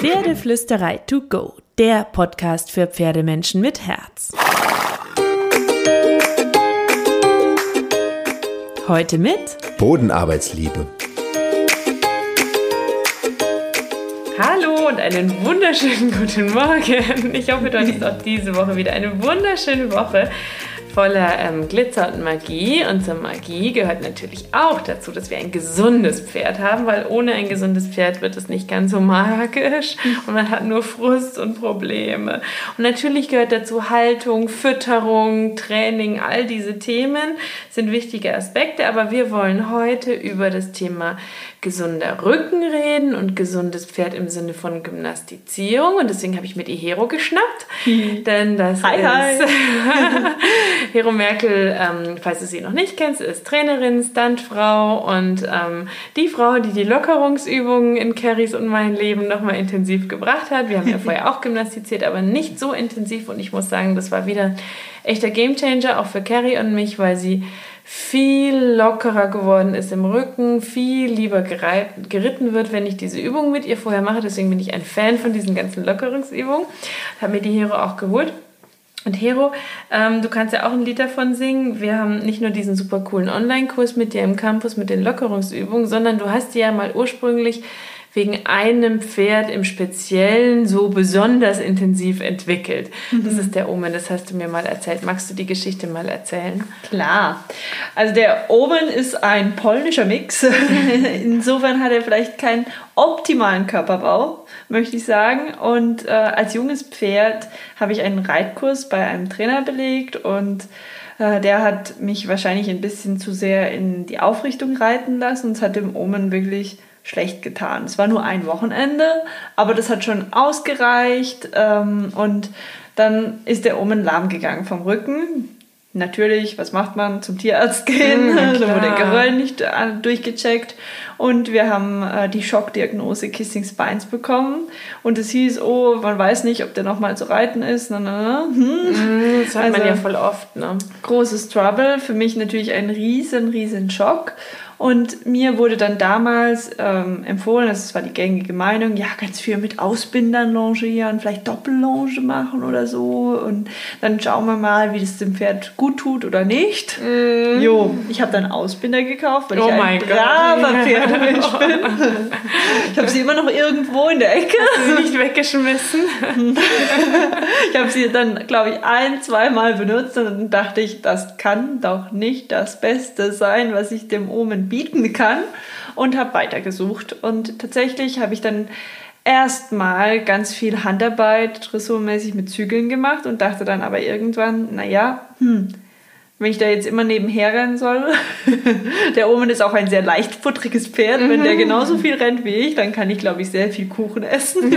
Pferdeflüsterei to go, der Podcast für Pferdemenschen mit Herz. Heute mit Bodenarbeitsliebe. Hallo und einen wunderschönen guten Morgen. Ich hoffe, du hattest auch diese Woche wieder eine wunderschöne Woche voller ähm, Glitzer und Magie. Und zur Magie gehört natürlich auch dazu, dass wir ein gesundes Pferd haben, weil ohne ein gesundes Pferd wird es nicht ganz so magisch und man hat nur Frust und Probleme. Und natürlich gehört dazu Haltung, Fütterung, Training, all diese Themen sind wichtige Aspekte, aber wir wollen heute über das Thema gesunder Rücken reden und gesundes Pferd im Sinne von Gymnastizierung. Und deswegen habe ich mir die Hero geschnappt, denn das hi, ist hi. Hero Merkel, ähm, falls du sie noch nicht kennst, ist Trainerin, Stuntfrau und ähm, die Frau, die die Lockerungsübungen in Carries und mein Leben nochmal intensiv gebracht hat. Wir haben ja vorher auch gymnastiziert, aber nicht so intensiv und ich muss sagen, das war wieder echter Gamechanger auch für Carrie und mich, weil sie viel lockerer geworden ist im Rücken, viel lieber geritten wird, wenn ich diese Übung mit ihr vorher mache. Deswegen bin ich ein Fan von diesen ganzen Lockerungsübungen. Habe mir die Hero auch geholt. Und Hero, ähm, du kannst ja auch ein Lied davon singen. Wir haben nicht nur diesen super coolen Online-Kurs mit dir im Campus mit den Lockerungsübungen, sondern du hast ja mal ursprünglich wegen einem Pferd im Speziellen so besonders intensiv entwickelt. Mhm. Das ist der Omen, das hast du mir mal erzählt. Magst du die Geschichte mal erzählen? Klar. Also der Omen ist ein polnischer Mix. Insofern hat er vielleicht keinen optimalen Körperbau, möchte ich sagen. Und äh, als junges Pferd habe ich einen Reitkurs bei einem Trainer belegt und äh, der hat mich wahrscheinlich ein bisschen zu sehr in die Aufrichtung reiten lassen und es hat dem Omen wirklich schlecht getan. Es war nur ein Wochenende, aber das hat schon ausgereicht ähm, und dann ist der Omen lahm gegangen vom Rücken. Natürlich, was macht man? Zum Tierarzt gehen. Mhm, da wurde der Geröll nicht äh, durchgecheckt. Und wir haben äh, die Schockdiagnose Kissing Spines bekommen. Und es hieß, oh, man weiß nicht, ob der nochmal zu reiten ist. Na, na, na. Hm. Das hat also, man ja voll oft. Ne? Großes Trouble. Für mich natürlich ein riesen, riesen Schock. Und mir wurde dann damals ähm, empfohlen, das war die gängige Meinung, ja, ganz viel mit Ausbindern longieren, vielleicht Doppellonge machen oder so. Und dann schauen wir mal, wie das dem Pferd gut tut oder nicht. Mm. Jo, ich habe dann Ausbinder gekauft, weil oh ich ein braver Pferdemensch bin. Ich habe sie immer noch irgendwo in der Ecke. Hast du nicht weggeschmissen? ich habe sie dann, glaube ich, ein, zweimal benutzt und dann dachte ich, das kann doch nicht das Beste sein, was ich dem Omen bieten kann und habe weitergesucht. Und tatsächlich habe ich dann erstmal ganz viel Handarbeit dressurmäßig mit Zügeln gemacht und dachte dann aber irgendwann, naja, hm, wenn ich da jetzt immer nebenher rennen soll. der Omen ist auch ein sehr leichtfutteriges Pferd. Wenn der mhm. genauso viel rennt wie ich, dann kann ich, glaube ich, sehr viel Kuchen essen,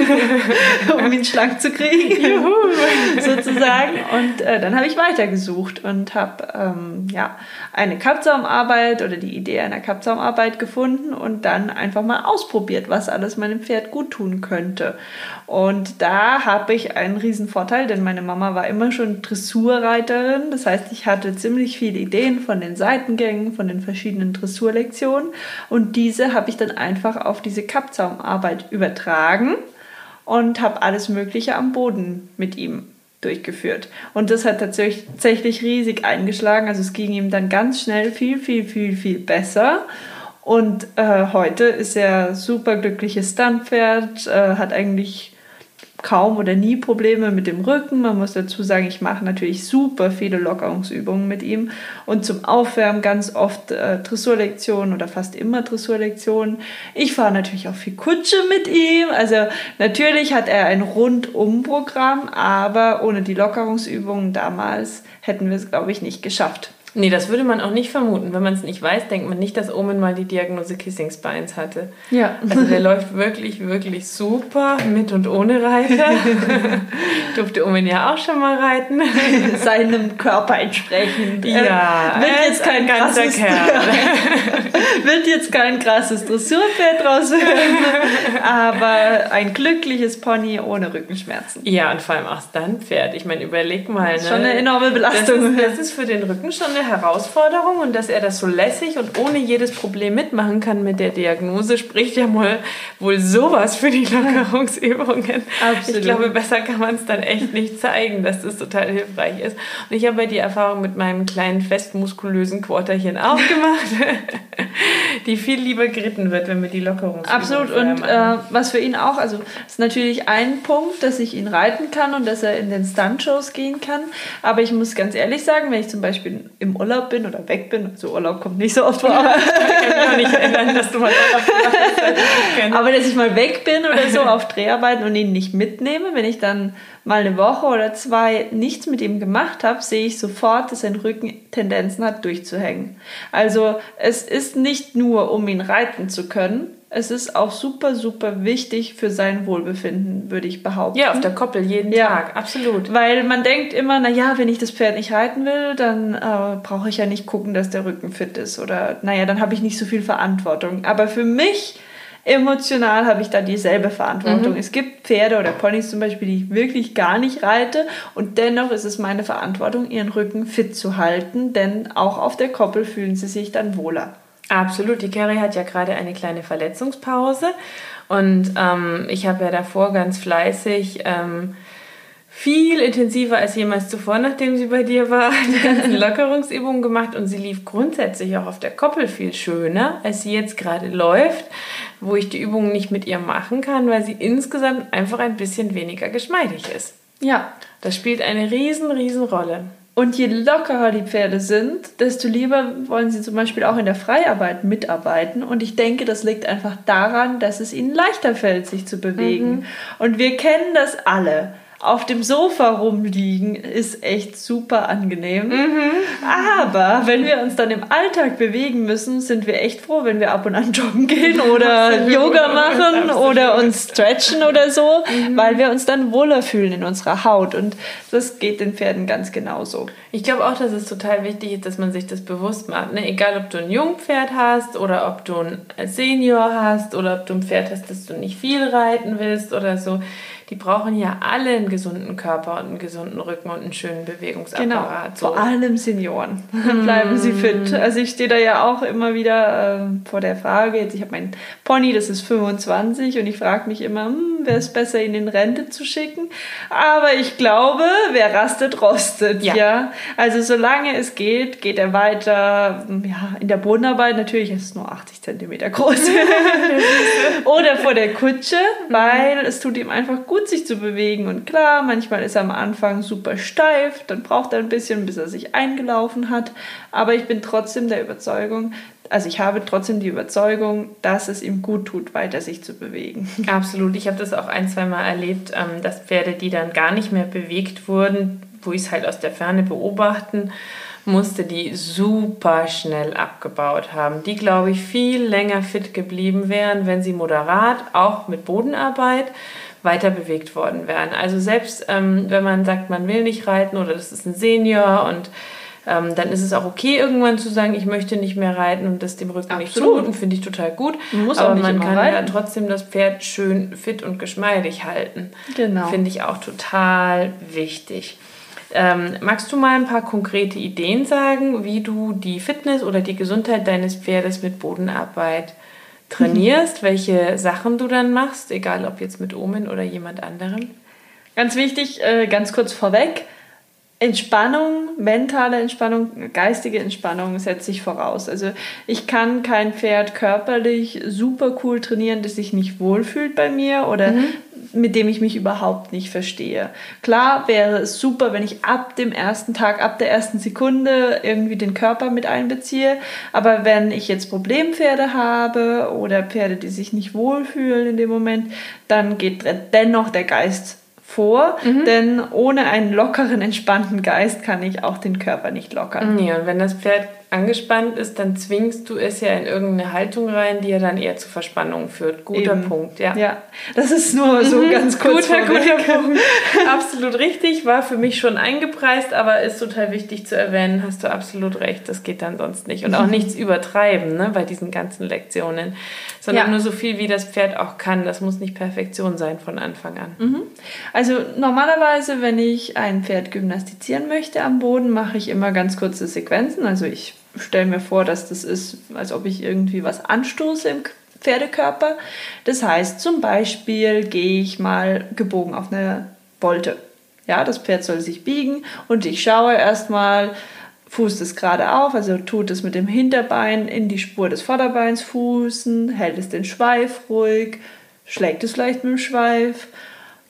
um ihn schlank zu kriegen, sozusagen. Und äh, dann habe ich weitergesucht und habe ähm, ja, eine Kappzaumarbeit oder die Idee einer Kappzaumarbeit gefunden und dann einfach mal ausprobiert, was alles meinem Pferd gut tun könnte. Und da habe ich einen riesen Vorteil, denn meine Mama war immer schon Dressurreiterin. Das heißt, ich hatte ziemlich viele Ideen von den Seitengängen, von den verschiedenen Dressurlektionen. Und diese habe ich dann einfach auf diese Kappzaumarbeit übertragen und habe alles Mögliche am Boden mit ihm durchgeführt. Und das hat tatsächlich riesig eingeschlagen. Also es ging ihm dann ganz schnell viel, viel, viel, viel besser. Und äh, heute ist er super glückliches Stuntpferd, äh, hat eigentlich kaum oder nie Probleme mit dem Rücken. Man muss dazu sagen, ich mache natürlich super viele Lockerungsübungen mit ihm und zum Aufwärmen ganz oft äh, Dressurlektionen oder fast immer Dressurlektionen. Ich fahre natürlich auch viel Kutsche mit ihm. Also natürlich hat er ein Rundumprogramm, aber ohne die Lockerungsübungen damals hätten wir es, glaube ich, nicht geschafft. Nee, das würde man auch nicht vermuten. Wenn man es nicht weiß, denkt man nicht, dass Omen mal die Diagnose Kissing Spines hatte. Ja. Also der läuft wirklich, wirklich super mit und ohne Reiter. Durfte Omen ja auch schon mal reiten. Seinem Körper entsprechend. Ja, wird jetzt kein krasses, Kerl. wird jetzt kein krasses Dressurpferd draus werden. aber ein glückliches Pony ohne Rückenschmerzen. Ja, und vor allem auch dann Pferd. Ich meine, überleg mal. Ne? schon eine enorme Belastung. Das ist, das ist für den Rücken schon eine Herausforderung und dass er das so lässig und ohne jedes Problem mitmachen kann mit der Diagnose, spricht ja mal wohl sowas für die Lockerungsübungen. Absolut. Ich glaube, besser kann man es dann echt nicht zeigen, dass das total hilfreich ist. Und ich habe ja die Erfahrung mit meinem kleinen, festmuskulösen Quarterchen auch gemacht, die viel lieber geritten wird, wenn wir die Lockerungsübungen Absolut. Und äh, was für ihn auch, also ist natürlich ein Punkt, dass ich ihn reiten kann und dass er in den Stunt-Shows gehen kann. Aber ich muss ganz ehrlich sagen, wenn ich zum Beispiel im Urlaub bin oder weg bin, so also Urlaub kommt nicht so oft vor, aber ich kann mich auch nicht erinnern, dass du mal Urlaub hast. aber dass ich mal weg bin oder so auf Dreharbeiten und ihn nicht mitnehme, wenn ich dann mal eine Woche oder zwei nichts mit ihm gemacht habe, sehe ich sofort, dass sein Rücken Tendenzen hat, durchzuhängen. Also es ist nicht nur, um ihn reiten zu können, es ist auch super, super wichtig für sein Wohlbefinden, würde ich behaupten. Ja, auf der Koppel jeden ja. Tag, absolut. Weil man denkt immer, naja, wenn ich das Pferd nicht reiten will, dann äh, brauche ich ja nicht gucken, dass der Rücken fit ist. Oder naja, dann habe ich nicht so viel Verantwortung. Aber für mich emotional habe ich da dieselbe Verantwortung. Mhm. Es gibt Pferde oder Ponys zum Beispiel, die ich wirklich gar nicht reite und dennoch ist es meine Verantwortung, ihren Rücken fit zu halten, denn auch auf der Koppel fühlen sie sich dann wohler. Absolut. Die Carrie hat ja gerade eine kleine Verletzungspause und ähm, ich habe ja davor ganz fleißig ähm, viel intensiver als jemals zuvor, nachdem sie bei dir war, die ganzen Lockerungsübungen gemacht und sie lief grundsätzlich auch auf der Koppel viel schöner, als sie jetzt gerade läuft, wo ich die Übungen nicht mit ihr machen kann, weil sie insgesamt einfach ein bisschen weniger geschmeidig ist. Ja. Das spielt eine riesen, riesen Rolle. Und je lockerer die Pferde sind, desto lieber wollen sie zum Beispiel auch in der Freiarbeit mitarbeiten. Und ich denke, das liegt einfach daran, dass es ihnen leichter fällt, sich zu bewegen. Mhm. Und wir kennen das alle auf dem Sofa rumliegen ist echt super angenehm. Mhm. Aber wenn wir uns dann im Alltag bewegen müssen, sind wir echt froh, wenn wir ab und an joggen gehen oder Yoga machen oder uns stretchen oder so, mhm. weil wir uns dann wohler fühlen in unserer Haut. Und das geht den Pferden ganz genauso. Ich glaube auch, dass es total wichtig ist, dass man sich das bewusst macht. Ne? Egal, ob du ein Jungpferd hast oder ob du ein Senior hast oder ob du ein Pferd hast, das du nicht viel reiten willst oder so die brauchen ja alle einen gesunden Körper und einen gesunden Rücken und einen schönen Bewegungsapparat. Genau, so. vor allem Senioren. Bleiben sie fit. Also ich stehe da ja auch immer wieder äh, vor der Frage, jetzt ich habe mein Pony, das ist 25 und ich frage mich immer, hm, wäre es besser, ihn in Rente zu schicken? Aber ich glaube, wer rastet, rostet. Ja. ja. Also solange es geht, geht er weiter. Ja, in der Bodenarbeit natürlich ist es nur 80 Zentimeter groß. Oder vor der Kutsche, weil es tut ihm einfach gut gut, sich zu bewegen. Und klar, manchmal ist er am Anfang super steif, dann braucht er ein bisschen, bis er sich eingelaufen hat. Aber ich bin trotzdem der Überzeugung, also ich habe trotzdem die Überzeugung, dass es ihm gut tut, weiter sich zu bewegen. Absolut. Ich habe das auch ein, zwei Mal erlebt, ähm, dass Pferde, die dann gar nicht mehr bewegt wurden, wo ich es halt aus der Ferne beobachten musste, die super schnell abgebaut haben. Die, glaube ich, viel länger fit geblieben wären, wenn sie moderat, auch mit Bodenarbeit, weiter bewegt worden wären. Also selbst ähm, wenn man sagt, man will nicht reiten oder das ist ein Senior und ähm, dann ist es auch okay, irgendwann zu sagen, ich möchte nicht mehr reiten und das dem Rücken Absolut. nicht zumuten, finde ich total gut. Man muss Aber man kann reiten. ja trotzdem das Pferd schön fit und geschmeidig halten. Genau. Finde ich auch total wichtig. Ähm, magst du mal ein paar konkrete Ideen sagen, wie du die Fitness oder die Gesundheit deines Pferdes mit Bodenarbeit trainierst, welche Sachen du dann machst, egal ob jetzt mit Omen oder jemand anderem? Ganz wichtig, äh, ganz kurz vorweg, Entspannung, mentale Entspannung, geistige Entspannung setze ich voraus. Also ich kann kein Pferd körperlich super cool trainieren, das sich nicht wohlfühlt bei mir oder mhm mit dem ich mich überhaupt nicht verstehe. Klar wäre es super, wenn ich ab dem ersten Tag, ab der ersten Sekunde irgendwie den Körper mit einbeziehe. Aber wenn ich jetzt Problempferde habe oder Pferde, die sich nicht wohlfühlen in dem Moment, dann geht dennoch der Geist vor, mhm. denn ohne einen lockeren, entspannten Geist kann ich auch den Körper nicht lockern. Nee, und wenn das Pferd angespannt ist, dann zwingst du es ja in irgendeine Haltung rein, die ja dann eher zu Verspannungen führt. Guter Eben. Punkt, ja. Ja, das ist nur so mhm. ganz kurz. Guter, guter Punkt. absolut richtig, war für mich schon eingepreist, aber ist total wichtig zu erwähnen, hast du absolut recht, das geht dann sonst nicht. Und auch mhm. nichts übertreiben ne, bei diesen ganzen Lektionen, sondern ja. nur so viel, wie das Pferd auch kann. Das muss nicht Perfektion sein von Anfang an. Mhm. Also normalerweise, wenn ich ein Pferd gymnastizieren möchte am Boden, mache ich immer ganz kurze Sequenzen. Also ich stelle mir vor, dass das ist, als ob ich irgendwie was anstoße im Pferdekörper. Das heißt, zum Beispiel gehe ich mal gebogen auf eine Wolte. Ja, das Pferd soll sich biegen und ich schaue erstmal, fußt es gerade auf, also tut es mit dem Hinterbein in die Spur des Vorderbeins fußen, hält es den Schweif ruhig, schlägt es vielleicht mit dem Schweif,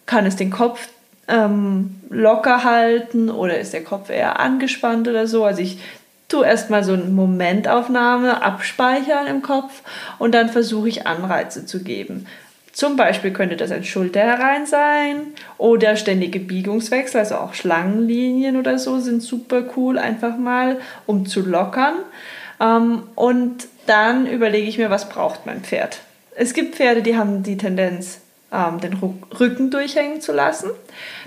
kann es den Kopf ähm, locker halten oder ist der Kopf eher angespannt oder so. Also ich tue erstmal so eine Momentaufnahme abspeichern im Kopf und dann versuche ich Anreize zu geben. Zum Beispiel könnte das ein Schulter herein sein oder ständige Biegungswechsel, also auch Schlangenlinien oder so sind super cool, einfach mal, um zu lockern. Ähm, und dann überlege ich mir, was braucht mein Pferd. Es gibt Pferde, die haben die Tendenz, den Rücken durchhängen zu lassen.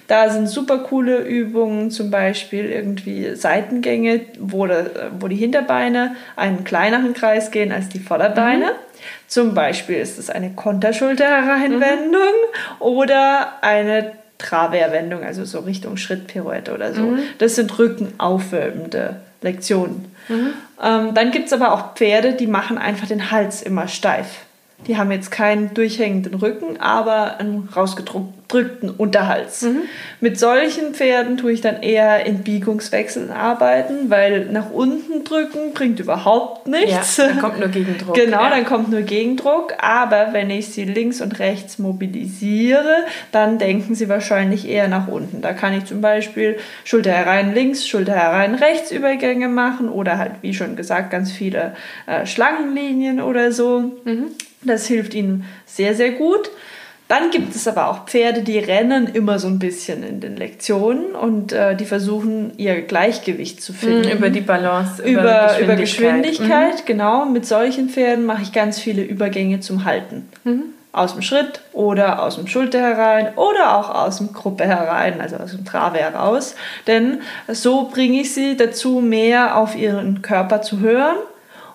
Da sind super coole Übungen, zum Beispiel irgendwie Seitengänge, wo, de, wo die Hinterbeine einen kleineren Kreis gehen als die Vorderbeine. Mhm. Zum Beispiel ist es eine Konterschulterhereinwendung mhm. oder eine Traverwendung, also so Richtung Schrittpirouette oder so. Mhm. Das sind rückenaufwölbende Lektionen. Mhm. Ähm, dann gibt es aber auch Pferde, die machen einfach den Hals immer steif. Die haben jetzt keinen durchhängenden Rücken, aber einen rausgedrückten Unterhals. Mhm. Mit solchen Pferden tue ich dann eher in Biegungswechseln arbeiten, weil nach unten drücken bringt überhaupt nichts. Ja, dann kommt nur Gegendruck. genau, ja. dann kommt nur Gegendruck. Aber wenn ich sie links und rechts mobilisiere, dann denken sie wahrscheinlich eher nach unten. Da kann ich zum Beispiel Schulter herein links, Schulter herein rechts Übergänge machen oder halt, wie schon gesagt, ganz viele äh, Schlangenlinien oder so. Mhm. Das hilft ihnen sehr, sehr gut. Dann gibt es aber auch Pferde, die rennen immer so ein bisschen in den Lektionen und äh, die versuchen ihr Gleichgewicht zu finden. Mhm, über die Balance, über, über Geschwindigkeit. Über Geschwindigkeit mhm. Genau, mit solchen Pferden mache ich ganz viele Übergänge zum Halten. Mhm. Aus dem Schritt oder aus dem Schulter herein oder auch aus dem Gruppe herein, also aus dem Trave heraus. Denn so bringe ich sie dazu, mehr auf ihren Körper zu hören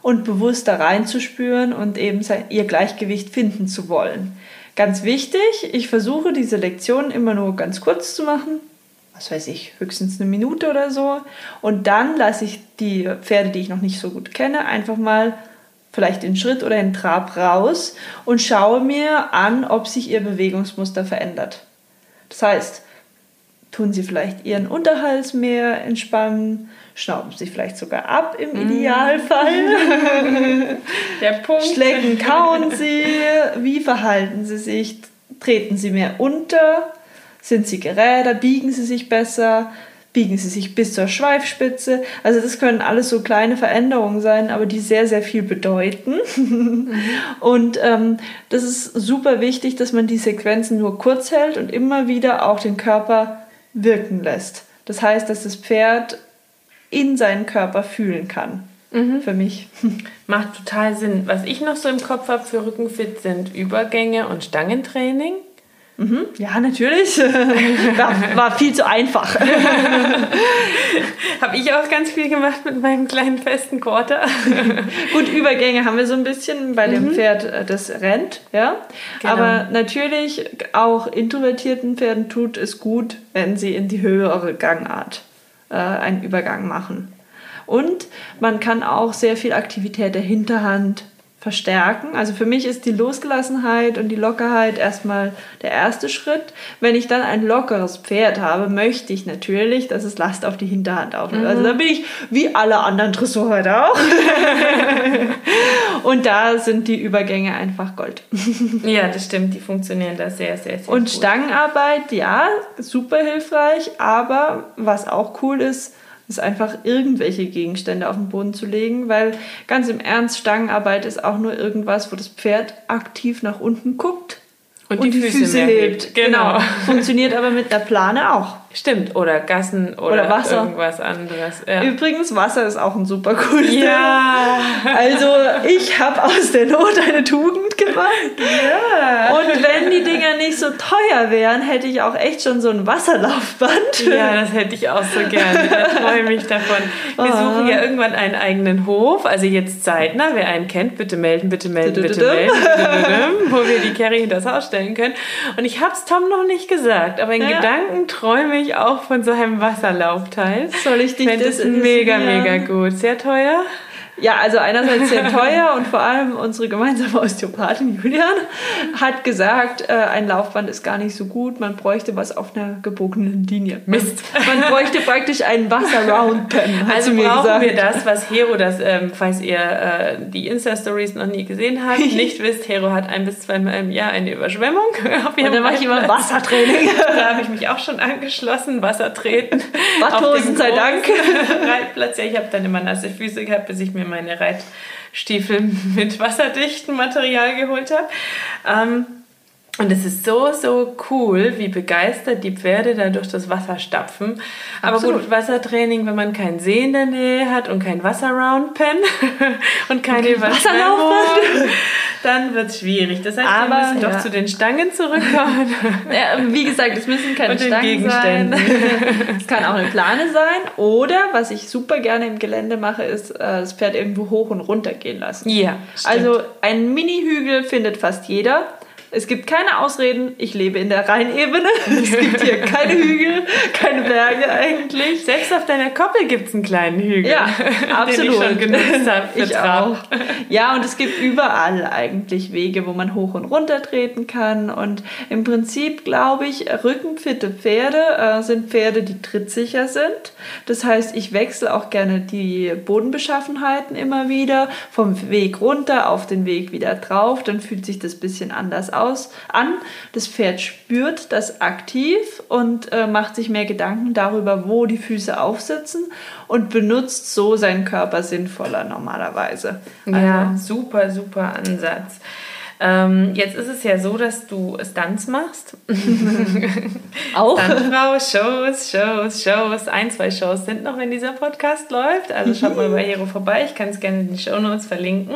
und bewusst da reinzuspüren und eben ihr Gleichgewicht finden zu wollen. Ganz wichtig, ich versuche diese Lektion immer nur ganz kurz zu machen, was weiß ich, höchstens eine Minute oder so. Und dann lasse ich die Pferde, die ich noch nicht so gut kenne, einfach mal vielleicht in Schritt oder in Trab raus und schaue mir an, ob sich ihr Bewegungsmuster verändert. Das heißt, tun sie vielleicht ihren Unterhals mehr entspannen, schnauben sich vielleicht sogar ab im mhm. Idealfall. Der Punkt. Schlecken, kauen sie, wie verhalten sie sich, treten sie mehr unter, sind sie geräder, biegen sie sich besser, biegen sie sich bis zur Schweifspitze. Also das können alles so kleine Veränderungen sein, aber die sehr, sehr viel bedeuten. Mhm. Und ähm, das ist super wichtig, dass man die Sequenzen nur kurz hält und immer wieder auch den Körper wirken lässt. Das heißt, dass das Pferd in seinen Körper fühlen kann. Mhm. Für mich. Macht total Sinn. Was ich noch so im Kopf habe für Rückenfit sind Übergänge und Stangentraining. Mhm. Ja, natürlich. war, war viel zu einfach. Habe ich auch ganz viel gemacht mit meinem kleinen festen Quarter. Gut, Übergänge haben wir so ein bisschen bei dem mhm. Pferd, äh, das rennt, ja. Genau. Aber natürlich auch introvertierten Pferden tut es gut, wenn sie in die höhere Gangart äh, einen Übergang machen. Und man kann auch sehr viel Aktivität der Hinterhand verstärken. Also für mich ist die Losgelassenheit und die Lockerheit erstmal der erste Schritt. Wenn ich dann ein lockeres Pferd habe, möchte ich natürlich, dass es Last auf die Hinterhand aufnimmt. Mhm. Also da bin ich wie alle anderen Dressurreiter auch. und da sind die Übergänge einfach Gold. ja, das stimmt. Die funktionieren da sehr, sehr, sehr Und gut. Stangenarbeit, ja, super hilfreich. Aber was auch cool ist, ist einfach irgendwelche Gegenstände auf den Boden zu legen, weil ganz im Ernst, Stangenarbeit ist auch nur irgendwas, wo das Pferd aktiv nach unten guckt Und und, die die, Füße Füße, hebt. hebt. Genau. Funktioniert aber mit der Plane auch. Stimmt, oder Gassen oder, Oder Wasser. irgendwas anderes. Ja. Übrigens, Wasser ist auch ein super cooles Ja. Also, ich habe aus der Not eine Tugend gemacht. ja. Und wenn die Dinger nicht so teuer wären, hätte ich auch echt schon so ein Wasserlaufband. Ja, das hätte ich auch so gerne. Da träume ich davon. Wir Ah. suchen ja irgendwann einen eigenen Hof. Also jetzt zeitnah. Wer einen kennt, bitte melden, bitte melden, bitte melden. Wo wir die Carrie hinters Haus stellen können. Und ich habe es Tom noch nicht gesagt, aber in. Gedanken träume ich auch von so einem Wasserlaufteil. Soll ich dich das das mega, inszenieren? mega gut. Sehr teuer. Ja, also einerseits sehr teuer und vor allem unsere gemeinsame Osteopathin Julian hat gesagt, äh, ein Laufband ist gar nicht so gut, man bräuchte was auf einer gebogenen Linie. Mist. Man bräuchte praktisch einen Wasser-Round-Pen, hat Also sie mir brauchen gesagt. wir das, was Hero, das, ähm, falls ihr äh, die Insta-Stories noch nie gesehen habt, nicht wisst, Hero hat ein bis zweimal im Jahr eine Überschwemmung. Auf Und dann mache ich immer. Wassertraining. Da habe ich mich auch schon angeschlossen, Wasser treten. Watthosen sei Dank. Reitplatz. Ja, ich habe dann immer nasse Füße gehabt, bis ich mir meine Reitstiefel mit wasserdichtem Material geholt habe. Ähm, und es ist so, so cool, wie begeistert die Pferde da durch das Wasser stapfen. Aber Absolut. gut, Wassertraining, wenn man keinen See in der Nähe hat und kein Wasserround-Pen und keine kein Wasserlaufband. dann wird es schwierig. Das heißt, Aber, wir müssen ja. doch zu den Stangen zurückkommen. Ja, wie gesagt, es müssen keine Und Stangen sein. Es kann auch eine Plane sein. Oder, was ich super gerne im Gelände mache, ist äh, das Pferd irgendwo hoch und runter gehen lassen. Ja, stimmt. Also ein Mini-Hügel findet fast jeder. Es gibt keine Ausreden, ich lebe in der Rheinebene. Es gibt hier keine Hügel, keine Berge eigentlich. Selbst auf deiner Koppel gibt es einen kleinen Hügel, Ja, absolut. den ich schon genutzt habe Ich Trab. auch. Ja, und es gibt überall eigentlich Wege, wo man hoch und runter treten kann. Und im Prinzip glaube ich, rückenfitte Pferde äh, sind Pferde, die trittsicher sind. Das heißt, ich wechsle auch gerne die Bodenbeschaffenheiten immer wieder vom Weg runter auf den Weg wieder drauf. Dann fühlt sich das bisschen anders aus an. Das Pferd spürt das aktiv und äh, macht sich mehr Gedanken darüber, wo die Füße aufsitzen und benutzt so seinen Körper sinnvoller normalerweise. Ja, super, super Ansatz. Ähm, jetzt ist es ja so, dass du Stunts machst. Auch? Stuntfrau, Shows, Shows, Shows. Ein, zwei Shows sind noch, wenn dieser Podcast läuft. Also schaut mal bei Hero vorbei. Ich kann es gerne in den Shownotes verlinken.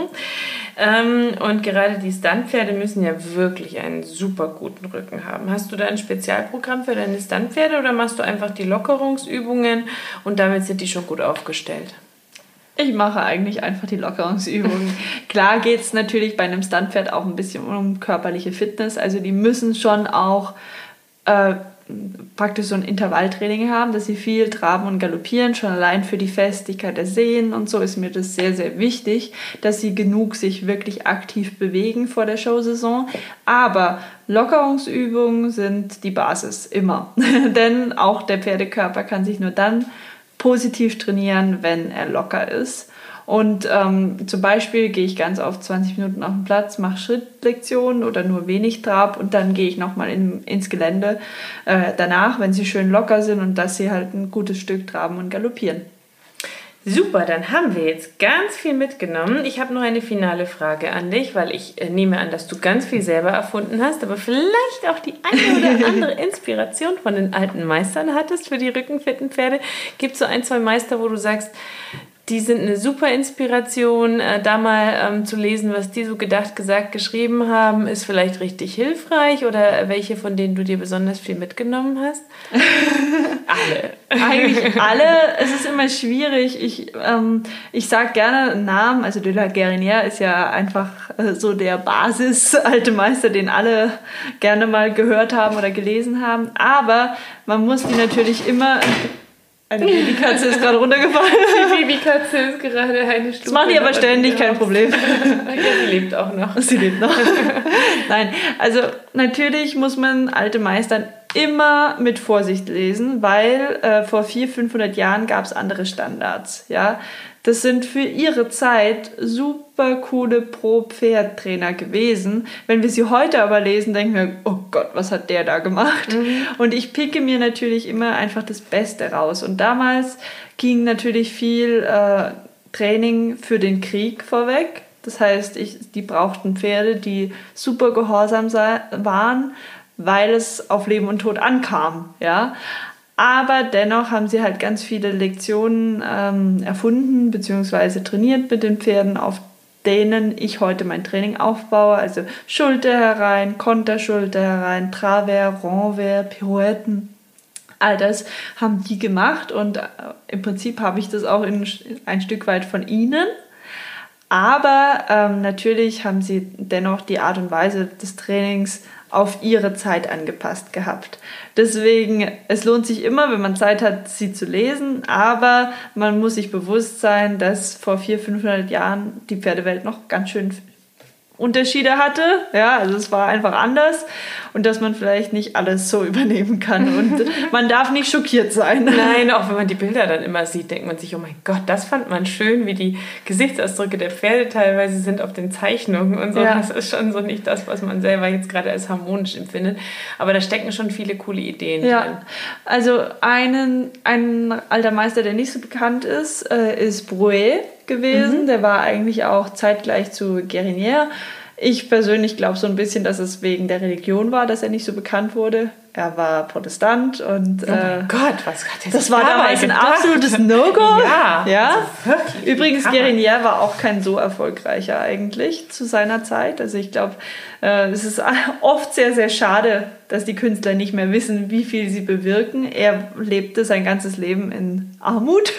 Ähm, und gerade die Stuntpferde müssen ja wirklich einen super guten Rücken haben. Hast du da ein Spezialprogramm für deine Stuntpferde oder machst du einfach die Lockerungsübungen und damit sind die schon gut aufgestellt? Ich mache eigentlich einfach die Lockerungsübungen. Klar geht es natürlich bei einem Stuntpferd auch ein bisschen um körperliche Fitness. Also die müssen schon auch äh, praktisch so ein Intervalltraining haben, dass sie viel traben und galoppieren. Schon allein für die Festigkeit der Sehnen und so ist mir das sehr, sehr wichtig, dass sie genug sich wirklich aktiv bewegen vor der Showsaison. Aber Lockerungsübungen sind die Basis immer. Denn auch der Pferdekörper kann sich nur dann positiv trainieren, wenn er locker ist. Und ähm, zum Beispiel gehe ich ganz oft 20 Minuten auf den Platz, mache Schrittlektionen oder nur wenig Trab und dann gehe ich nochmal in, ins Gelände äh, danach, wenn sie schön locker sind und dass sie halt ein gutes Stück traben und galoppieren. Super, dann haben wir jetzt ganz viel mitgenommen. Ich habe noch eine finale Frage an dich, weil ich äh, nehme an, dass du ganz viel selber erfunden hast, aber vielleicht auch die eine oder andere Inspiration von den alten Meistern hattest für die rückenfitten Pferde. Gibt es so ein, zwei Meister, wo du sagst, die sind eine super Inspiration, äh, da mal ähm, zu lesen, was die so gedacht, gesagt, geschrieben haben, ist vielleicht richtig hilfreich oder welche von denen du dir besonders viel mitgenommen hast? Alle. Eigentlich alle. Es ist immer schwierig. Ich, ähm, ich sage gerne einen Namen. Also de la Guerinière ist ja einfach äh, so der Basis-alte Meister, den alle gerne mal gehört haben oder gelesen haben. Aber man muss die natürlich immer... Eine Babykatze ist gerade runtergefallen. Die Babykatze ist gerade eine Stufe. Das machen die aber ständig, kein Problem. Ja, sie lebt auch noch. Sie lebt noch. Nein, also natürlich muss man alte Meistern immer mit Vorsicht lesen, weil äh, vor 400, 500 Jahren gab es andere Standards. Ja, das sind für ihre Zeit super coole Pro-Pferd-Trainer gewesen. Wenn wir sie heute aber lesen, denken wir, oh Gott, was hat der da gemacht? Und ich picke mir natürlich immer einfach das Beste raus. Und damals ging natürlich viel äh, Training für den Krieg vorweg. Das heißt, ich, die brauchten Pferde, die super gehorsam waren, weil es auf Leben und Tod ankam. Ja? Aber dennoch haben sie halt ganz viele Lektionen ähm, erfunden bzw. trainiert mit den Pferden, auf denen ich heute mein Training aufbaue. Also Schulter herein, Konterschulter herein, Travers, Renvers, Pirouetten. All das haben die gemacht und äh, im Prinzip habe ich das auch in, ein Stück weit von ihnen. Aber ähm, natürlich haben sie dennoch die Art und Weise des Trainings auf ihre Zeit angepasst gehabt. Deswegen, es lohnt sich immer, wenn man Zeit hat, sie zu lesen, aber man muss sich bewusst sein, dass vor 400, 500 Jahren die Pferdewelt noch ganz schön Unterschiede hatte. Ja, also es war einfach anders und dass man vielleicht nicht alles so übernehmen kann und man darf nicht schockiert sein. Nein, auch wenn man die Bilder dann immer sieht, denkt man sich, oh mein Gott, das fand man schön, wie die Gesichtsausdrücke der Pferde teilweise sind auf den Zeichnungen und so. Ja. Das ist schon so nicht das, was man selber jetzt gerade als harmonisch empfindet. Aber da stecken schon viele coole Ideen ja. drin. Also einen, ein alter Meister, der nicht so bekannt ist, äh, ist Brouet gewesen. Mhm. Der war eigentlich auch zeitgleich zu Guérinier. Ich persönlich glaube so ein bisschen, dass es wegen der Religion war, dass er nicht so bekannt wurde. Er war Protestant und. Oh äh, Gott, was hat Das war damals ein absolutes No-Go. Ja. ja. Also Übrigens, Guérinier war auch kein so erfolgreicher eigentlich zu seiner Zeit. Also ich glaube, es ist oft sehr, sehr schade, dass die Künstler nicht mehr wissen, wie viel sie bewirken. Er lebte sein ganzes Leben in Armut.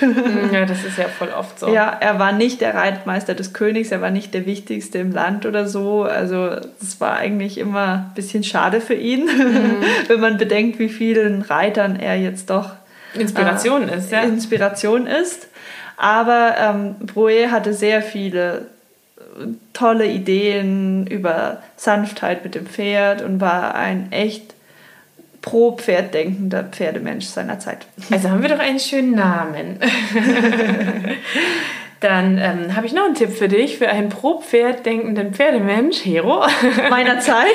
Ja, das ist ja voll oft so. Ja, er war nicht der Reitmeister des Königs, er war nicht der Wichtigste im Land oder so. Also das war eigentlich immer ein bisschen schade für ihn, mhm. wenn man bedenkt, wie vielen Reitern er jetzt doch Inspiration äh, ist. Ja. Inspiration ist. Aber ähm, Brouet hatte sehr viele tolle Ideen über Sanftheit mit dem Pferd und war ein echt pro Pferd denkender Pferdemensch seiner Zeit. Also haben wir doch einen schönen Namen. Dann ähm, habe ich noch einen Tipp für dich, für einen pro Pferd denkenden Pferdemensch, Hero. Meiner Zeit.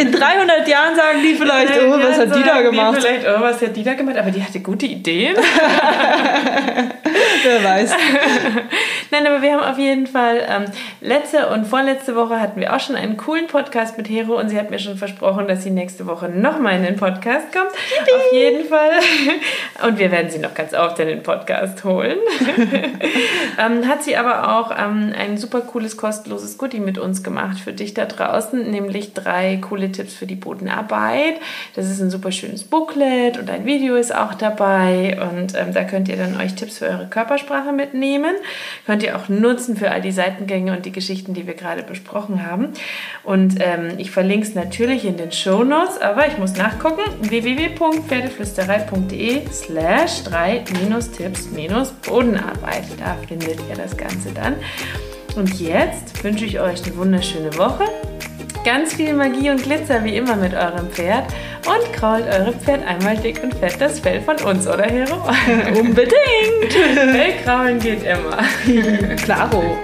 In 300 Jahren sagen die vielleicht, oh, was hat die da gemacht? Die vielleicht, oh, was hat die da gemacht? Aber die hatte gute Ideen. Wer weiß. Nein, aber wir haben auf jeden Fall, ähm, letzte und vorletzte Woche hatten wir auch schon einen coolen Podcast mit Hero und sie hat mir schon versprochen, dass sie nächste Woche nochmal in den Podcast kommt. Auf jeden Fall. Und wir werden sie noch ganz oft in den Podcast holen. ähm, hat sie aber auch ähm, ein super cooles, kostenloses Goodie mit uns gemacht für dich da draußen, nämlich drei coole Tipps für die Bodenarbeit. Das ist ein super schönes Booklet und ein Video ist auch dabei und ähm, da könnt ihr dann euch Tipps für eure Körpersprache mitnehmen. Könnt ihr auch nutzen für all die Seitengänge und die Geschichten, die wir gerade besprochen haben. Und ähm, ich verlinke es natürlich in den Show Notes, aber ich muss nachgucken www.pferdeflüsterei.de slash 3-Tipps-Bodenarbeit. Da findet ihr das Ganze dann. Und jetzt wünsche ich euch eine wunderschöne Woche. Ganz viel Magie und Glitzer wie immer mit eurem Pferd und krault eure Pferd einmal dick und fett das Fell von uns, oder Hero? Unbedingt! Fellkraulen geht immer. Klaro.